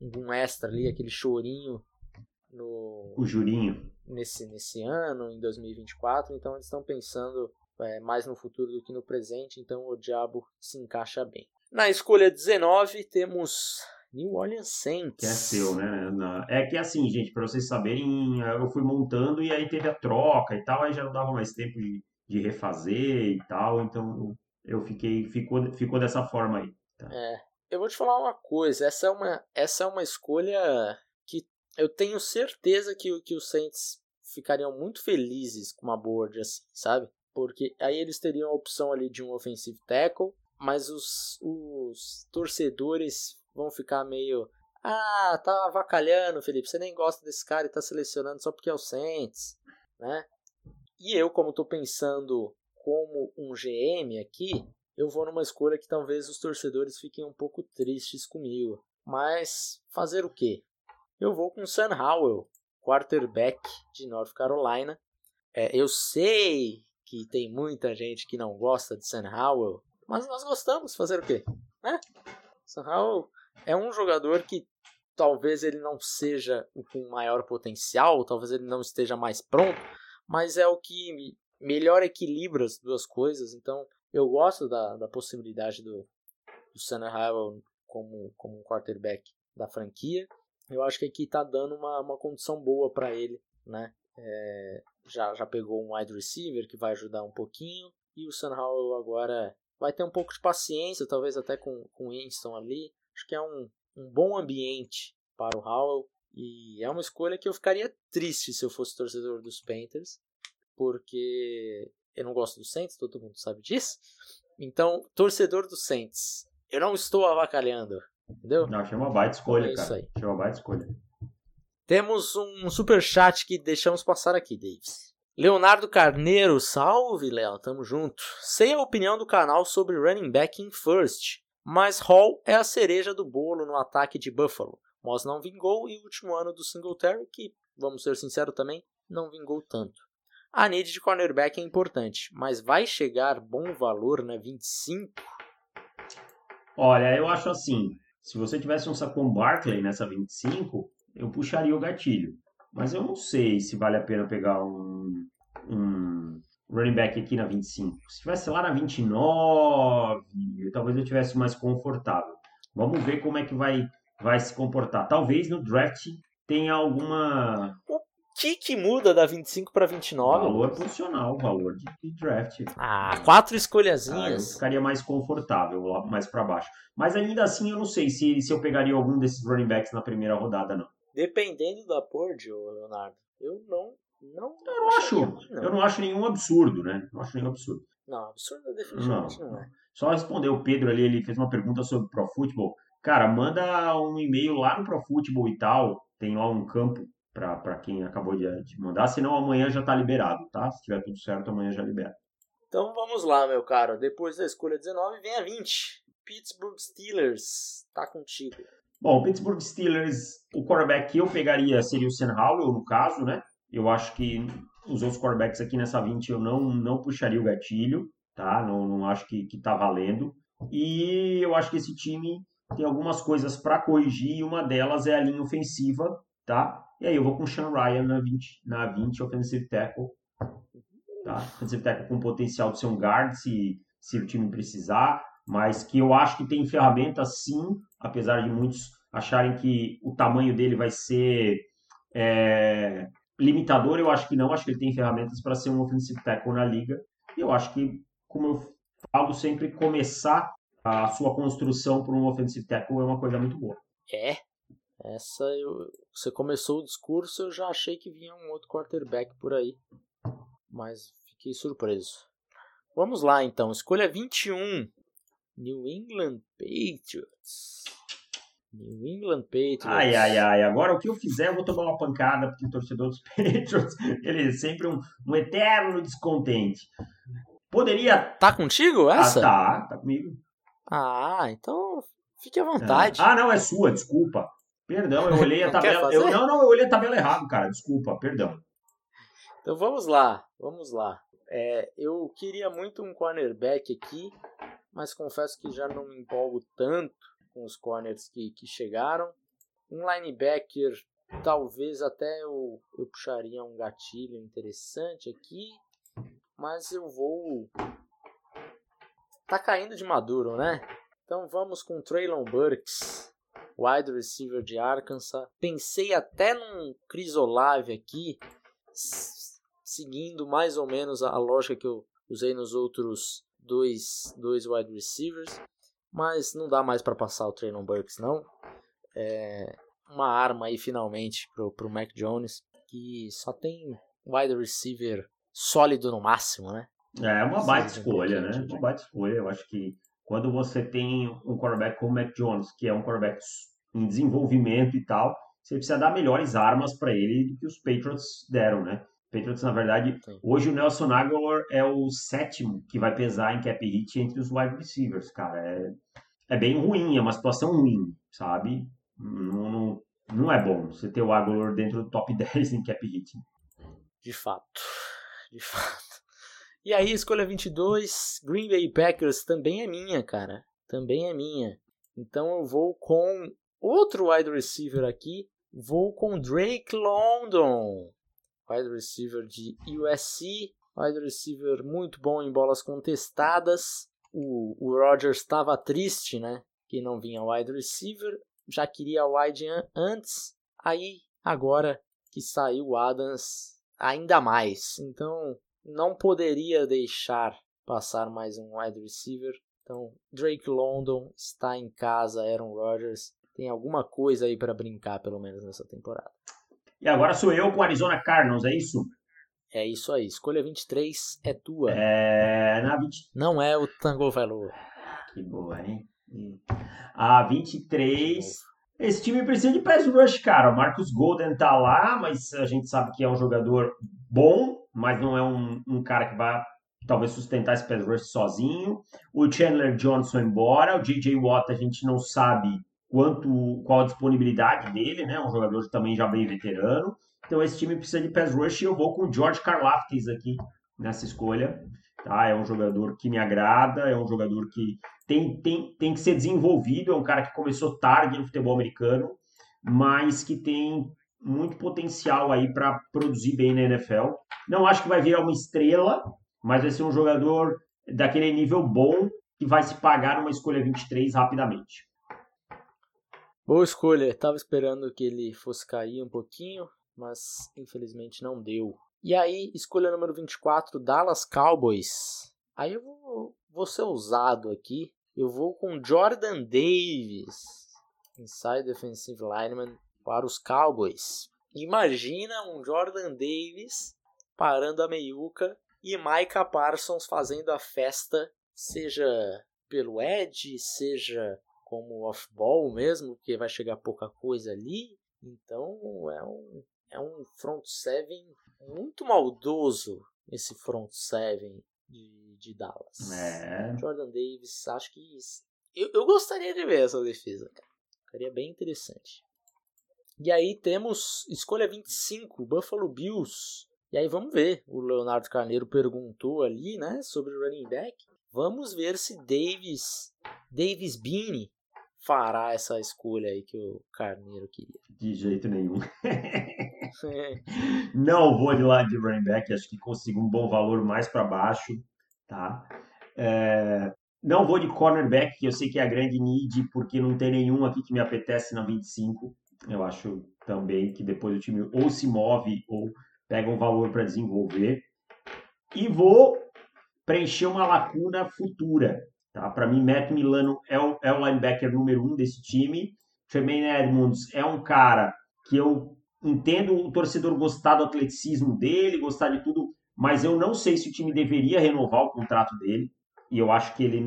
um, extra ali, aquele chorinho no o jurinho nesse nesse ano, em 2024. Então eles estão pensando é, mais no futuro do que no presente. Então o diabo se encaixa bem. Na escolha 19 temos New Orleans Saints. Que é seu, né? É que assim, gente, para vocês saberem, eu fui montando e aí teve a troca e tal, aí já não dava mais tempo de, de refazer e tal, então eu fiquei, ficou, ficou dessa forma aí. Tá? É, eu vou te falar uma coisa, essa é uma, essa é uma escolha que eu tenho certeza que, que os Saints ficariam muito felizes com uma board assim, sabe? Porque aí eles teriam a opção ali de um offensive tackle, mas os, os torcedores vão ficar meio. Ah, tá avacalhando, Felipe. Você nem gosta desse cara e tá selecionando só porque é o Saints, né? E eu, como tô pensando como um GM aqui, eu vou numa escolha que talvez os torcedores fiquem um pouco tristes comigo. Mas fazer o quê? Eu vou com Sam Howell, quarterback de North Carolina. É, eu sei que tem muita gente que não gosta de Sam Howell, mas nós gostamos. Fazer o quê? Né? Sam Howell é um jogador que talvez ele não seja o com maior potencial, talvez ele não esteja mais pronto, mas é o que melhor equilibra as duas coisas. Então eu gosto da, da possibilidade do, do Sam Howell como, como um quarterback da franquia. Eu acho que aqui está dando uma, uma condição boa para ele, né? É, já, já pegou um wide receiver que vai ajudar um pouquinho. E o Sam Howell agora vai ter um pouco de paciência, talvez até com, com o Winston ali. Acho que é um, um bom ambiente para o Howell. E é uma escolha que eu ficaria triste se eu fosse torcedor dos Panthers. Porque eu não gosto do Saints, todo mundo sabe disso. Então, torcedor do Saints, eu não estou avacalhando. Entendeu? Não, achei uma baita escolha, é cara. Achei uma baita escolha. Temos um super chat que deixamos passar aqui, Davis. Leonardo Carneiro, salve Léo, tamo junto. Sei a opinião do canal sobre running back in first, mas Hall é a cereja do bolo no ataque de Buffalo. Moss não vingou e o último ano do Singletary, que, vamos ser sinceros também, não vingou tanto. A need de cornerback é importante, mas vai chegar bom valor na 25? Olha, eu acho assim, se você tivesse um Saquon Barkley nessa 25, eu puxaria o gatilho. Mas eu não sei se vale a pena pegar um, um running back aqui na 25. Se tivesse lá na 29, talvez eu tivesse mais confortável. Vamos ver como é que vai, vai se comportar. Talvez no draft tenha alguma. O que, que muda da 25 para 29? Valor funcional, valor de, de draft. Ah, quatro escolhazinhas. Ah, eu ficaria mais confortável lá mais para baixo. Mas ainda assim, eu não sei se, se eu pegaria algum desses running backs na primeira rodada, não. Dependendo da board, Leonardo, eu não. Não eu não acho. não. Eu não acho nenhum absurdo, né? Não acho nenhum absurdo. Não, absurdo definitivamente não, não é. Só responder o Pedro ali, ele fez uma pergunta sobre Pro Football. Cara, manda um e-mail lá no Pro Football e tal. Tem lá um campo para quem acabou de, de mandar, senão amanhã já está liberado, tá? Se tiver tudo certo, amanhã já libera. Então vamos lá, meu caro. Depois da escolha 19, vem a 20. Pittsburgh Steelers, tá contigo. Bom, o Pittsburgh Steelers, o quarterback que eu pegaria seria o Sam Howell, no caso, né? Eu acho que os outros quarterbacks aqui nessa 20 eu não, não puxaria o gatilho, tá? Não, não acho que, que tá valendo. E eu acho que esse time tem algumas coisas para corrigir e uma delas é a linha ofensiva, tá? E aí eu vou com o Sean Ryan na 20, na 20 offensive tackle, tá? Offensive tackle com potencial de ser um guard se, se o time precisar mas que eu acho que tem ferramentas sim, apesar de muitos acharem que o tamanho dele vai ser é, limitador, eu acho que não, acho que ele tem ferramentas para ser um offensive tackle na liga. E eu acho que, como eu falo sempre, começar a sua construção por um offensive tackle é uma coisa muito boa. É, essa eu, você começou o discurso, eu já achei que vinha um outro quarterback por aí, mas fiquei surpreso. Vamos lá então, escolha 21. New England Patriots. New England Patriots. Ai, ai, ai. Agora o que eu fizer, eu vou tomar uma pancada, porque o torcedor dos Patriots, ele é sempre um, um eterno descontente. Poderia. Tá contigo essa? Ah, tá, tá comigo. Ah, então fique à vontade. Ah, não, é sua, desculpa. Perdão, eu olhei a tabela. Eu, não, não, eu olhei a tabela errado, cara. Desculpa, perdão. Então vamos lá, vamos lá. É, eu queria muito um cornerback aqui mas confesso que já não me empolgo tanto com os corners que, que chegaram. Um linebacker, talvez até eu, eu puxaria um gatilho interessante aqui, mas eu vou. Tá caindo de maduro, né? Então vamos com Traylon Burks, wide receiver de Arkansas. Pensei até num Crisolave aqui, seguindo mais ou menos a lógica que eu usei nos outros dois, dois wide receivers, mas não dá mais para passar o Traylon Burks não. É uma arma aí finalmente pro, pro Mac Jones, que só tem wide receiver sólido no máximo, né? É uma baita escolha, né? Uma baita escolha. Eu acho que quando você tem um quarterback como o Mac Jones, que é um quarterback em desenvolvimento e tal, você precisa dar melhores armas para ele do que os Patriots deram, né? Patriots, na verdade, Sim. hoje o Nelson Aguilar é o sétimo que vai pesar em cap hit entre os wide receivers, cara. É, é bem ruim, é uma situação ruim, sabe? Não, não, não é bom você ter o Aguilar dentro do top 10 em cap hit. De fato, de fato. E aí, escolha 22, Green Bay Packers também é minha, cara. Também é minha. Então eu vou com outro wide receiver aqui. Vou com Drake London wide receiver de USC, wide receiver muito bom em bolas contestadas. O, o Rodgers estava triste, né? Que não vinha wide receiver, já queria wide antes, aí agora que saiu o Adams, ainda mais. Então não poderia deixar passar mais um wide receiver. Então Drake London está em casa, Aaron Rodgers tem alguma coisa aí para brincar pelo menos nessa temporada. E agora sou eu com o Arizona Cardinals, é isso? É isso aí. Escolha 23 é tua. É. Na 20... Não é o Tango Valor. Que boa, hein? A 23. Esse time precisa de pass rush, cara. O Marcus Golden tá lá, mas a gente sabe que é um jogador bom, mas não é um, um cara que vai talvez sustentar esse pass rush sozinho. O Chandler Johnson embora. O DJ Watt a gente não sabe quanto qual a disponibilidade dele, né? Um jogador também já bem veterano. Então esse time precisa de pass rush e eu vou com o George Karlaftis aqui nessa escolha. Tá? É um jogador que me agrada, é um jogador que tem, tem, tem que ser desenvolvido, é um cara que começou tarde no futebol americano, mas que tem muito potencial aí para produzir bem na NFL. Não acho que vai virar uma estrela, mas vai ser um jogador daquele nível bom que vai se pagar numa escolha 23 rapidamente. Boa escolha, tava esperando que ele fosse cair um pouquinho, mas infelizmente não deu. E aí, escolha número 24, Dallas Cowboys. Aí eu vou, vou ser ousado aqui, eu vou com Jordan Davis, inside defensive lineman para os Cowboys. Imagina um Jordan Davis parando a meiuca e Micah Parsons fazendo a festa, seja pelo edge, seja como off-ball mesmo, porque vai chegar pouca coisa ali. Então é um, é um front seven muito maldoso esse front seven de, de Dallas. É. Jordan Davis, acho que eu, eu gostaria de ver essa defesa, cara. Ficaria bem interessante. E aí temos escolha 25, Buffalo Bills. E aí vamos ver. O Leonardo Carneiro perguntou ali, né, sobre o running back. Vamos ver se Davis, Davis Beanie fará essa escolha aí que o Carneiro queria. De jeito nenhum. Não vou de lado de running back, acho que consigo um bom valor mais para baixo, tá? É... Não vou de cornerback, que eu sei que é a grande need, porque não tem nenhum aqui que me apetece na 25. Eu acho também que depois o time ou se move ou pega um valor para desenvolver. E vou preencher uma lacuna futura. Tá? Para mim, Matt Milano é o, é o linebacker número um desse time. Tremaine Edmonds é um cara que eu entendo o torcedor gostar do atleticismo dele, gostar de tudo, mas eu não sei se o time deveria renovar o contrato dele. E eu acho que ele,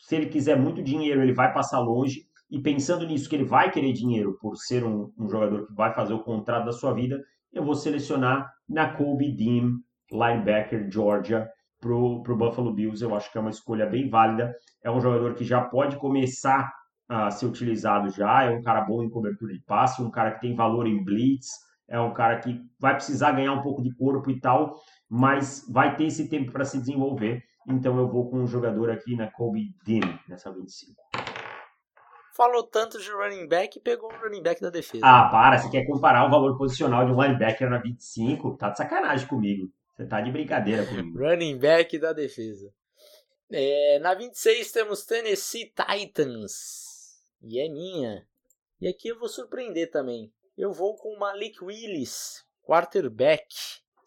se ele quiser muito dinheiro, ele vai passar longe. E pensando nisso, que ele vai querer dinheiro por ser um, um jogador que vai fazer o contrato da sua vida, eu vou selecionar na Kobe Dean, linebacker Georgia, pro, pro Buffalo Bills. Eu acho que é uma escolha bem válida. É um jogador que já pode começar a ser utilizado já. É um cara bom em cobertura de passe, um cara que tem valor em blitz. É um cara que vai precisar ganhar um pouco de corpo e tal, mas vai ter esse tempo para se desenvolver. Então eu vou com um jogador aqui na Kobe Dean, nessa 25. Falou tanto de running back e pegou o running back da defesa. Ah, para, você quer comparar o valor posicional de um linebacker na 25? Tá de sacanagem comigo. Você tá de brincadeira comigo. running back da defesa. É, na 26 temos Tennessee Titans. E é minha. E aqui eu vou surpreender também. Eu vou com Malik Willis, quarterback.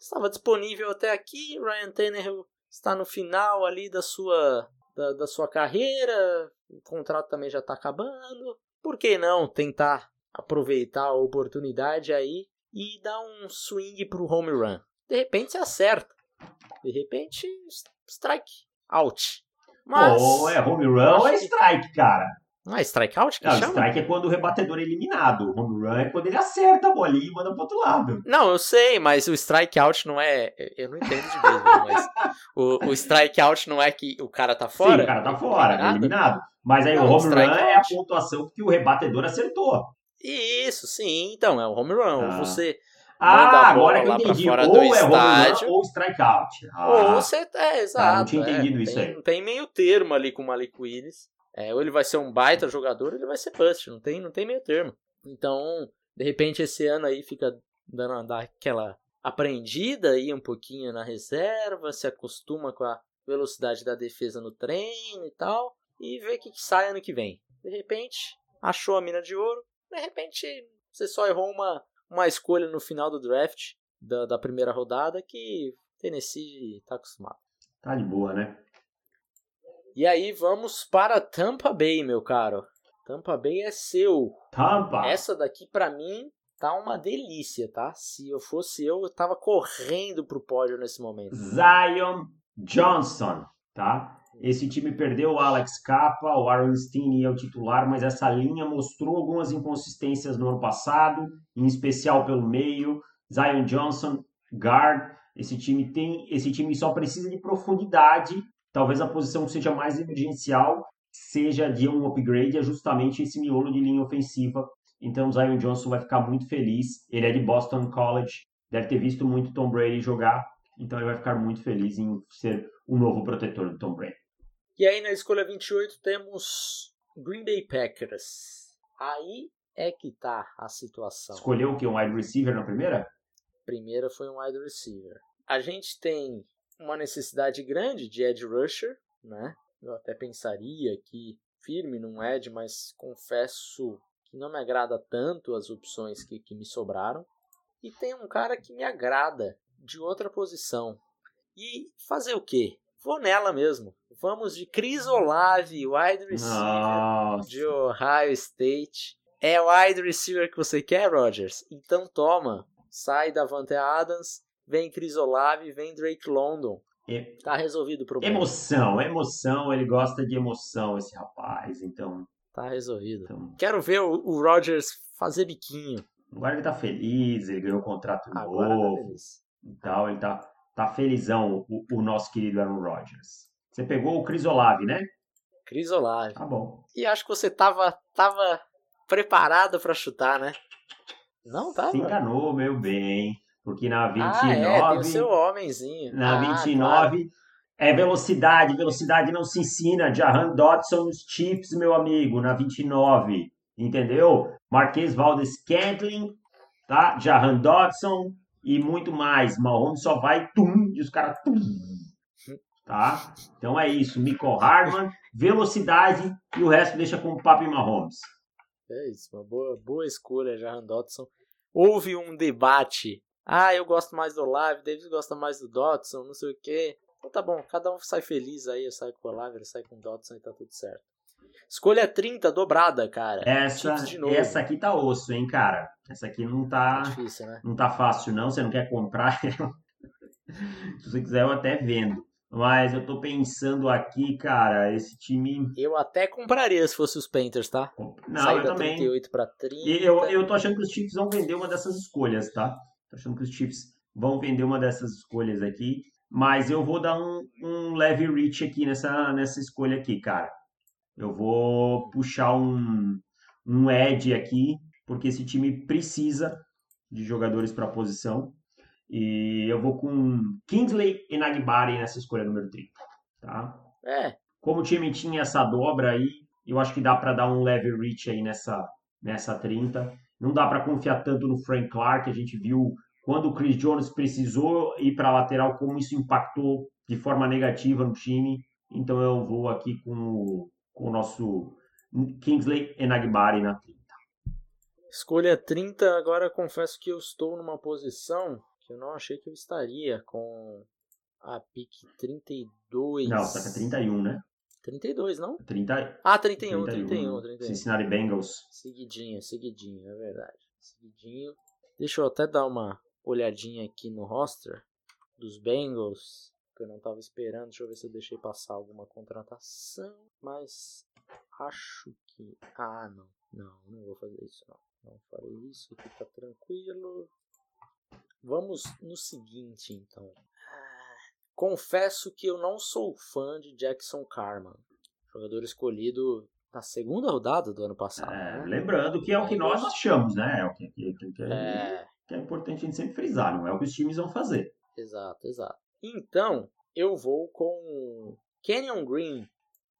Estava disponível até aqui. Ryan Tannehill está no final ali da sua, da, da sua carreira. O contrato também já está acabando. Por que não tentar aproveitar a oportunidade aí e dar um swing para o home run? De repente você acerta. De repente, strike out. Mas. Ou é home run ou é strike, cara. Não é strikeout que não, chama? strike é quando o rebatedor é eliminado. O home run é quando ele acerta a bolinha e manda pro outro lado. Não, eu sei, mas o strikeout não é. Eu não entendo de mesmo, mas. O, o strikeout não é que o cara tá fora? Sim, o cara tá fora, eliminado. eliminado. Mas aí não, o home run é a pontuação que o rebatedor acertou. Isso, sim, então, é o home run. Ah. Você. Ah, agora que eu entendi. Ou é estádio, run ou strikeout. Ah. Ou você. É, exato. Ah, não tinha entendido é, isso tem, aí. Tem meio termo ali com o Malik Willis. É, ou ele vai ser um baita jogador, ou ele vai ser bust, não tem, não tem meio termo. Então, de repente esse ano aí fica dando aquela aprendida aí um pouquinho na reserva, se acostuma com a velocidade da defesa no treino e tal, e vê o que, que sai ano que vem. De repente, achou a mina de ouro, de repente você só errou uma, uma escolha no final do draft da, da primeira rodada que Tennessee tá acostumado. Tá de boa, né? E aí vamos para Tampa Bay, meu caro. Tampa Bay é seu. Tampa. Essa daqui para mim tá uma delícia, tá? Se eu fosse eu, eu tava correndo pro pódio nesse momento. Zion Johnson, tá? Esse time perdeu o Alex Capa, o Aaron Steen é o titular, mas essa linha mostrou algumas inconsistências no ano passado, em especial pelo meio. Zion Johnson, guard. Esse time tem, esse time só precisa de profundidade talvez a posição que seja mais emergencial seja de um upgrade, é justamente esse miolo de linha ofensiva. Então o Zion Johnson vai ficar muito feliz. Ele é de Boston College, deve ter visto muito Tom Brady jogar, então ele vai ficar muito feliz em ser o novo protetor do Tom Brady. E aí na escolha 28 temos Green Bay Packers. Aí é que tá a situação. Escolheu o que? Um wide receiver na primeira? Primeira foi um wide receiver. A gente tem uma necessidade grande de edge rusher, né? Eu até pensaria que firme num edge, mas confesso que não me agrada tanto as opções que, que me sobraram. E tem um cara que me agrada de outra posição. E fazer o quê? Vou nela mesmo. Vamos de Chris Olave, wide receiver Nossa. de Ohio State. É o wide receiver que você quer, Rogers? Então toma. Sai da Vante Adams vem Chris Olave, vem Drake London. É. Tá resolvido o problema. Emoção, emoção, ele gosta de emoção, esse rapaz, então. Tá resolvido. Então... Quero ver o, o Rogers fazer biquinho. Agora ele tá feliz, ele ganhou um contrato Agora tá novo. Tá feliz. Então ele tá, tá felizão, o, o nosso querido Aaron Rodgers. Você pegou o Chris Olave, né? Chris Olave. Tá bom. E acho que você tava, tava preparado para chutar, né? Não tava? Se enganou, meu bem. Porque na 29. Ah, é, tem o seu homenzinho. Na ah, 29 claro. é velocidade. Velocidade não se ensina. Jahan Dodson nos chips, meu amigo, na 29. Entendeu? Marquês Valdes Cantling, tá? Jahan Dodson e muito mais. Mahomes só vai tum e os caras tum. Tá? Então é isso. Michael Harman, velocidade e o resto deixa com o Papi Mahomes. É isso, uma boa, boa escolha, Jahan Dodson. Houve um debate ah, eu gosto mais do Olave, Davis gosta mais do Dotson, não sei o que. Então tá bom, cada um sai feliz aí, eu saio com o Olave, ele sai com o Dotson e tá tudo certo. Escolha 30, dobrada, cara. Essa, essa aqui tá osso, hein, cara. Essa aqui não tá. É difícil, né? Não tá fácil, não. Você não quer comprar. Se você quiser, eu até vendo. Mas eu tô pensando aqui, cara, esse time. Eu até compraria se fosse os Panthers, tá? Não, eu da também. 38 pra 30. E eu, eu tô achando que os Chiefs vão vender uma dessas escolhas, tá? Tô achando que os Chiefs vão vender uma dessas escolhas aqui. Mas eu vou dar um, um leve reach aqui nessa, nessa escolha aqui, cara. Eu vou puxar um, um edge aqui, porque esse time precisa de jogadores para a posição. E eu vou com Kingsley Enagbari nessa escolha número 30. tá? É. Como o time tinha essa dobra aí, eu acho que dá para dar um leve reach aí nessa, nessa 30. Não dá para confiar tanto no Frank Clark, a gente viu quando o Chris Jones precisou ir para a lateral, como isso impactou de forma negativa no time. Então eu vou aqui com o, com o nosso Kingsley Enagbari na 30. Escolha 30, agora confesso que eu estou numa posição que eu não achei que eu estaria com a pick 32. Não, tá com 31, né? 32, não? 30, ah, 31, 31, 31, 31. Cincinnati Bengals. Seguidinho, seguidinho, é verdade. Seguidinho. Deixa eu até dar uma olhadinha aqui no roster dos Bengals, que eu não estava esperando. Deixa eu ver se eu deixei passar alguma contratação, mas acho que... Ah, não. Não, não vou fazer isso não. Não farei isso, tá tranquilo. Vamos no seguinte, então. Confesso que eu não sou fã de Jackson Carman, jogador escolhido na segunda rodada do ano passado. É, né? Lembrando que é o que nós achamos, né? É o que, que, que, que, é... que é importante a gente sempre frisar, não é o que os times vão fazer. Exato, exato. Então, eu vou com Kenyon Green,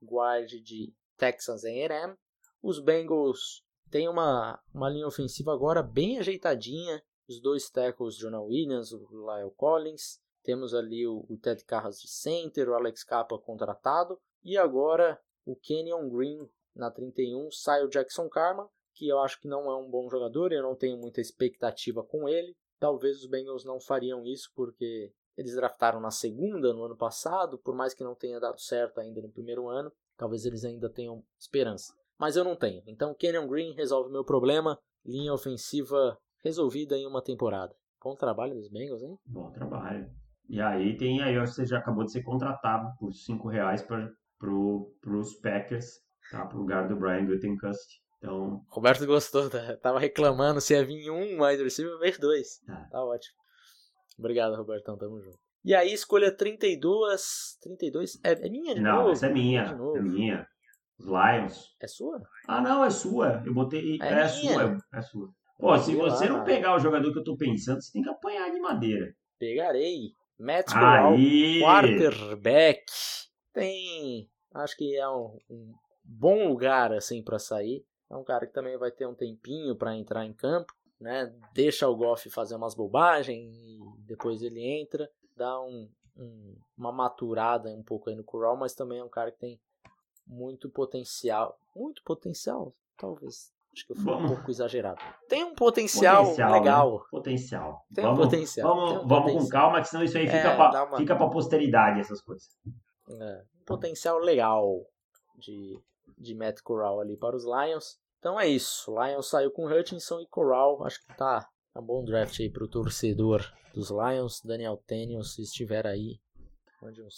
guard de Texas A&M. Os Bengals têm uma, uma linha ofensiva agora bem ajeitadinha. Os dois tackles, Jonah Williams, o Lyle Collins. Temos ali o, o Ted Carras de center, o Alex Capa contratado. E agora o Kenyon Green na 31. Sai o Jackson Karma, que eu acho que não é um bom jogador. Eu não tenho muita expectativa com ele. Talvez os Bengals não fariam isso porque eles draftaram na segunda no ano passado. Por mais que não tenha dado certo ainda no primeiro ano, talvez eles ainda tenham esperança. Mas eu não tenho. Então Kenyon Green resolve meu problema. Linha ofensiva resolvida em uma temporada. Bom trabalho dos Bengals, hein? Bom trabalho. E aí tem aí você já acabou de ser contratado por 5 reais para pro, os Packers, tá? Pro lugar do Brian Gutenkust. Então... Roberto gostou, tá? tava reclamando se ia vir um wide receiver, ver dois. Tá. tá ótimo. Obrigado, Robertão, tamo junto. E aí, escolha 32. 32? É, é minha de não, novo? Não, essa é minha. É minha. Os Lions. É sua? Ah, não, é sua. Eu botei. É, é sua. É sua. Pô, se você não pegar o jogador que eu tô pensando, você tem que apanhar de madeira. Pegarei. Matt Corral, quarterback. Tem, acho que é um, um bom lugar assim para sair. É um cara que também vai ter um tempinho para entrar em campo, né? Deixa o Goff fazer umas bobagens e depois ele entra, dá um, um, uma maturada um pouco aí no Corral, mas também é um cara que tem muito potencial, muito potencial, talvez Acho que eu fui um pouco exagerado. Tem um potencial, potencial né? legal. Né? Potencial. Tem vamos, um potencial. Vamos, um vamos potencial. com calma, que senão isso aí fica é, para uma... fica posteridade, essas coisas. É, um potencial legal de, de Matt Corral ali para os Lions. Então é isso. Lions saiu com Hutchinson e Corral. Acho que tá um bom draft aí para o torcedor dos Lions. Daniel Tennion, se estiver aí,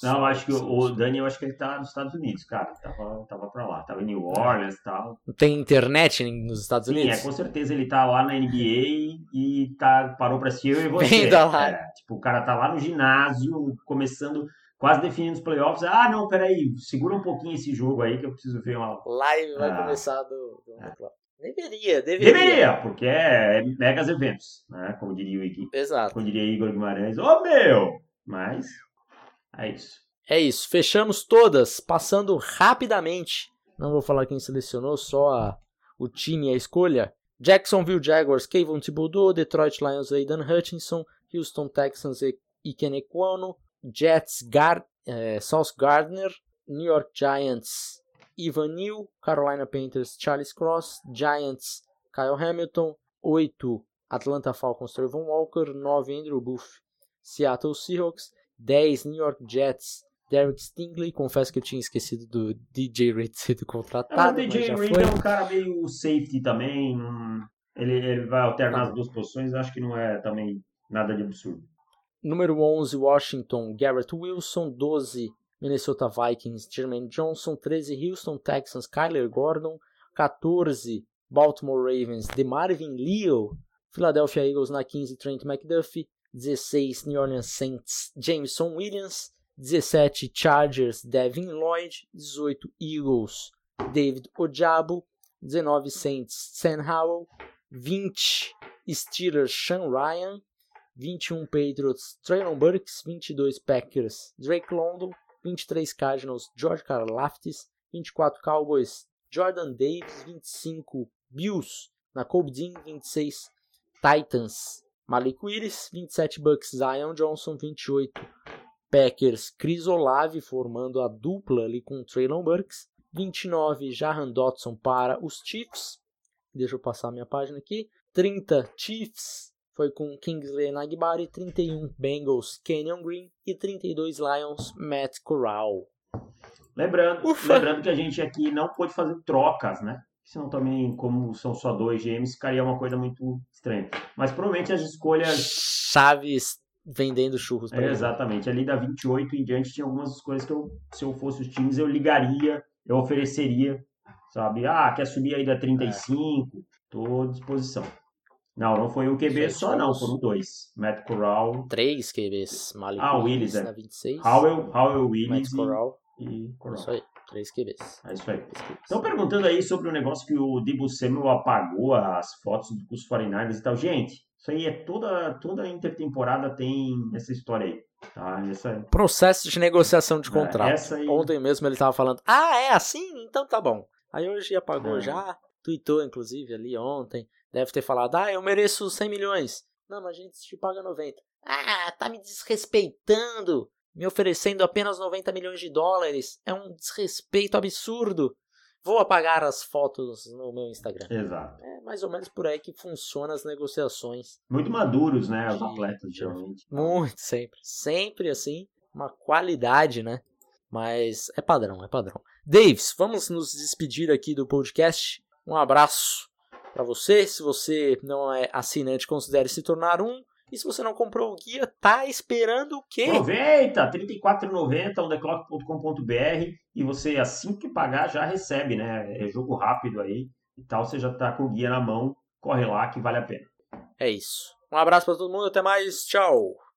não, acho que o, o Dani, eu acho que ele tá nos Estados Unidos, cara. Tava, tava pra lá. Tava em New Orleans e tal. Tem internet nos Estados Unidos? Sim, é, com certeza ele tá lá na NBA e tá, parou pra assistir eu e você. Vem da lá. É, tipo, o cara tá lá no ginásio, começando, quase definindo os playoffs. Ah, não, peraí, segura um pouquinho esse jogo aí que eu preciso ver uma... Live vai ah, começar do... do... É. Deveria, deveria. Deveria, porque é, é megas eventos, né? Como diria o Igor. Exato. Como diria Igor Guimarães. Ô, oh, meu! Mas... É isso. É isso. Fechamos todas, passando rapidamente. Não vou falar quem selecionou, só a, o time e a escolha. Jacksonville Jaguars, Kayvon Thibodeau, Detroit Lions, Aidan Hutchinson, Houston Texans, Iken Equano, Jets, Gar é, Sauce Gardner, New York Giants, Ivan New, Carolina Panthers, Charles Cross, Giants, Kyle Hamilton, 8, Atlanta Falcons, Trevon Walker, 9, Andrew Booth, Seattle Seahawks, 10 New York Jets, Derek Stingley, confesso que eu tinha esquecido do DJ Reed sido contratado. É, o DJ Reed é um cara meio safety também, ele, ele vai alternar tá. as duas posições, acho que não é também nada de absurdo. Número 11, Washington, Garrett Wilson, 12, Minnesota Vikings, Jermaine Johnson, 13, Houston Texans, Kyler Gordon, 14, Baltimore Ravens, DeMarvin Leo, Philadelphia Eagles na 15, Trent McDuffie, 16 New Orleans Saints, Jameson Williams, 17 Chargers, Devin Lloyd, 18 Eagles, David Ojabo, 19 Saints, Sam Howell, 20 Steelers, Sean Ryan, 21 Patriots, Traylon Burks, 22 Packers, Drake London, 23 Cardinals, George Karlaftis, 24 Cowboys, Jordan Davis, 25 Bills, Nakobe Dean, 26 Titans, Malik Willis, 27 Bucks, Zion Johnson, 28 Packers, Chris Olave formando a dupla ali com Traylon Burks, 29 Jahan Dotson para os Chiefs, deixa eu passar minha página aqui, 30 Chiefs foi com Kingsley Nagbari, 31 Bengals Kenyon Green e 32 Lions Matt Corral. Lembrando, lembrando que a gente aqui não pôde fazer trocas, né? Senão também, como são só dois GMs, ficaria uma coisa muito estranha. Mas provavelmente as escolhas. Chaves vendendo churros é, Exatamente. Ali da 28 em diante tinha algumas escolhas que eu, se eu fosse os times, eu ligaria, eu ofereceria, sabe? Ah, quer subir aí da 35? Estou à disposição. Não, não foi um QB só, não, foram dois. Matt Corral. Três QBs. Malik ah, Willis, é. na 26. Howell, Howell Willis. Matt Corral. E, e Corral. Isso aí. Três QBs. É isso aí. Estão perguntando aí sobre o negócio que o Debo Samuel apagou as fotos dos 49ers e tal. Gente, isso aí é toda, toda intertemporada tem essa história aí. Tá? Essa... Processo de negociação de é, contrato. É, aí... Ontem mesmo ele estava falando, ah, é assim? Então tá bom. Aí hoje apagou é. já, tweetou inclusive ali ontem. Deve ter falado, ah, eu mereço 100 milhões. Não, mas a gente te paga 90. Ah, tá me desrespeitando me oferecendo apenas 90 milhões de dólares. É um desrespeito absurdo. Vou apagar as fotos no meu Instagram. Exato. É mais ou menos por aí que funcionam as negociações. Muito maduros, né? Os atletas, geralmente. Muito, sempre. Sempre assim. Uma qualidade, né? Mas é padrão, é padrão. Davis, vamos nos despedir aqui do podcast. Um abraço para você. Se você não é assinante, considere se tornar um. E se você não comprou o guia, tá esperando o quê? Aproveita! R$ 34,90 ondeclock.com.br e você, assim que pagar, já recebe, né? É jogo rápido aí e tal. Você já tá com o guia na mão. Corre lá que vale a pena. É isso. Um abraço para todo mundo. Até mais. Tchau.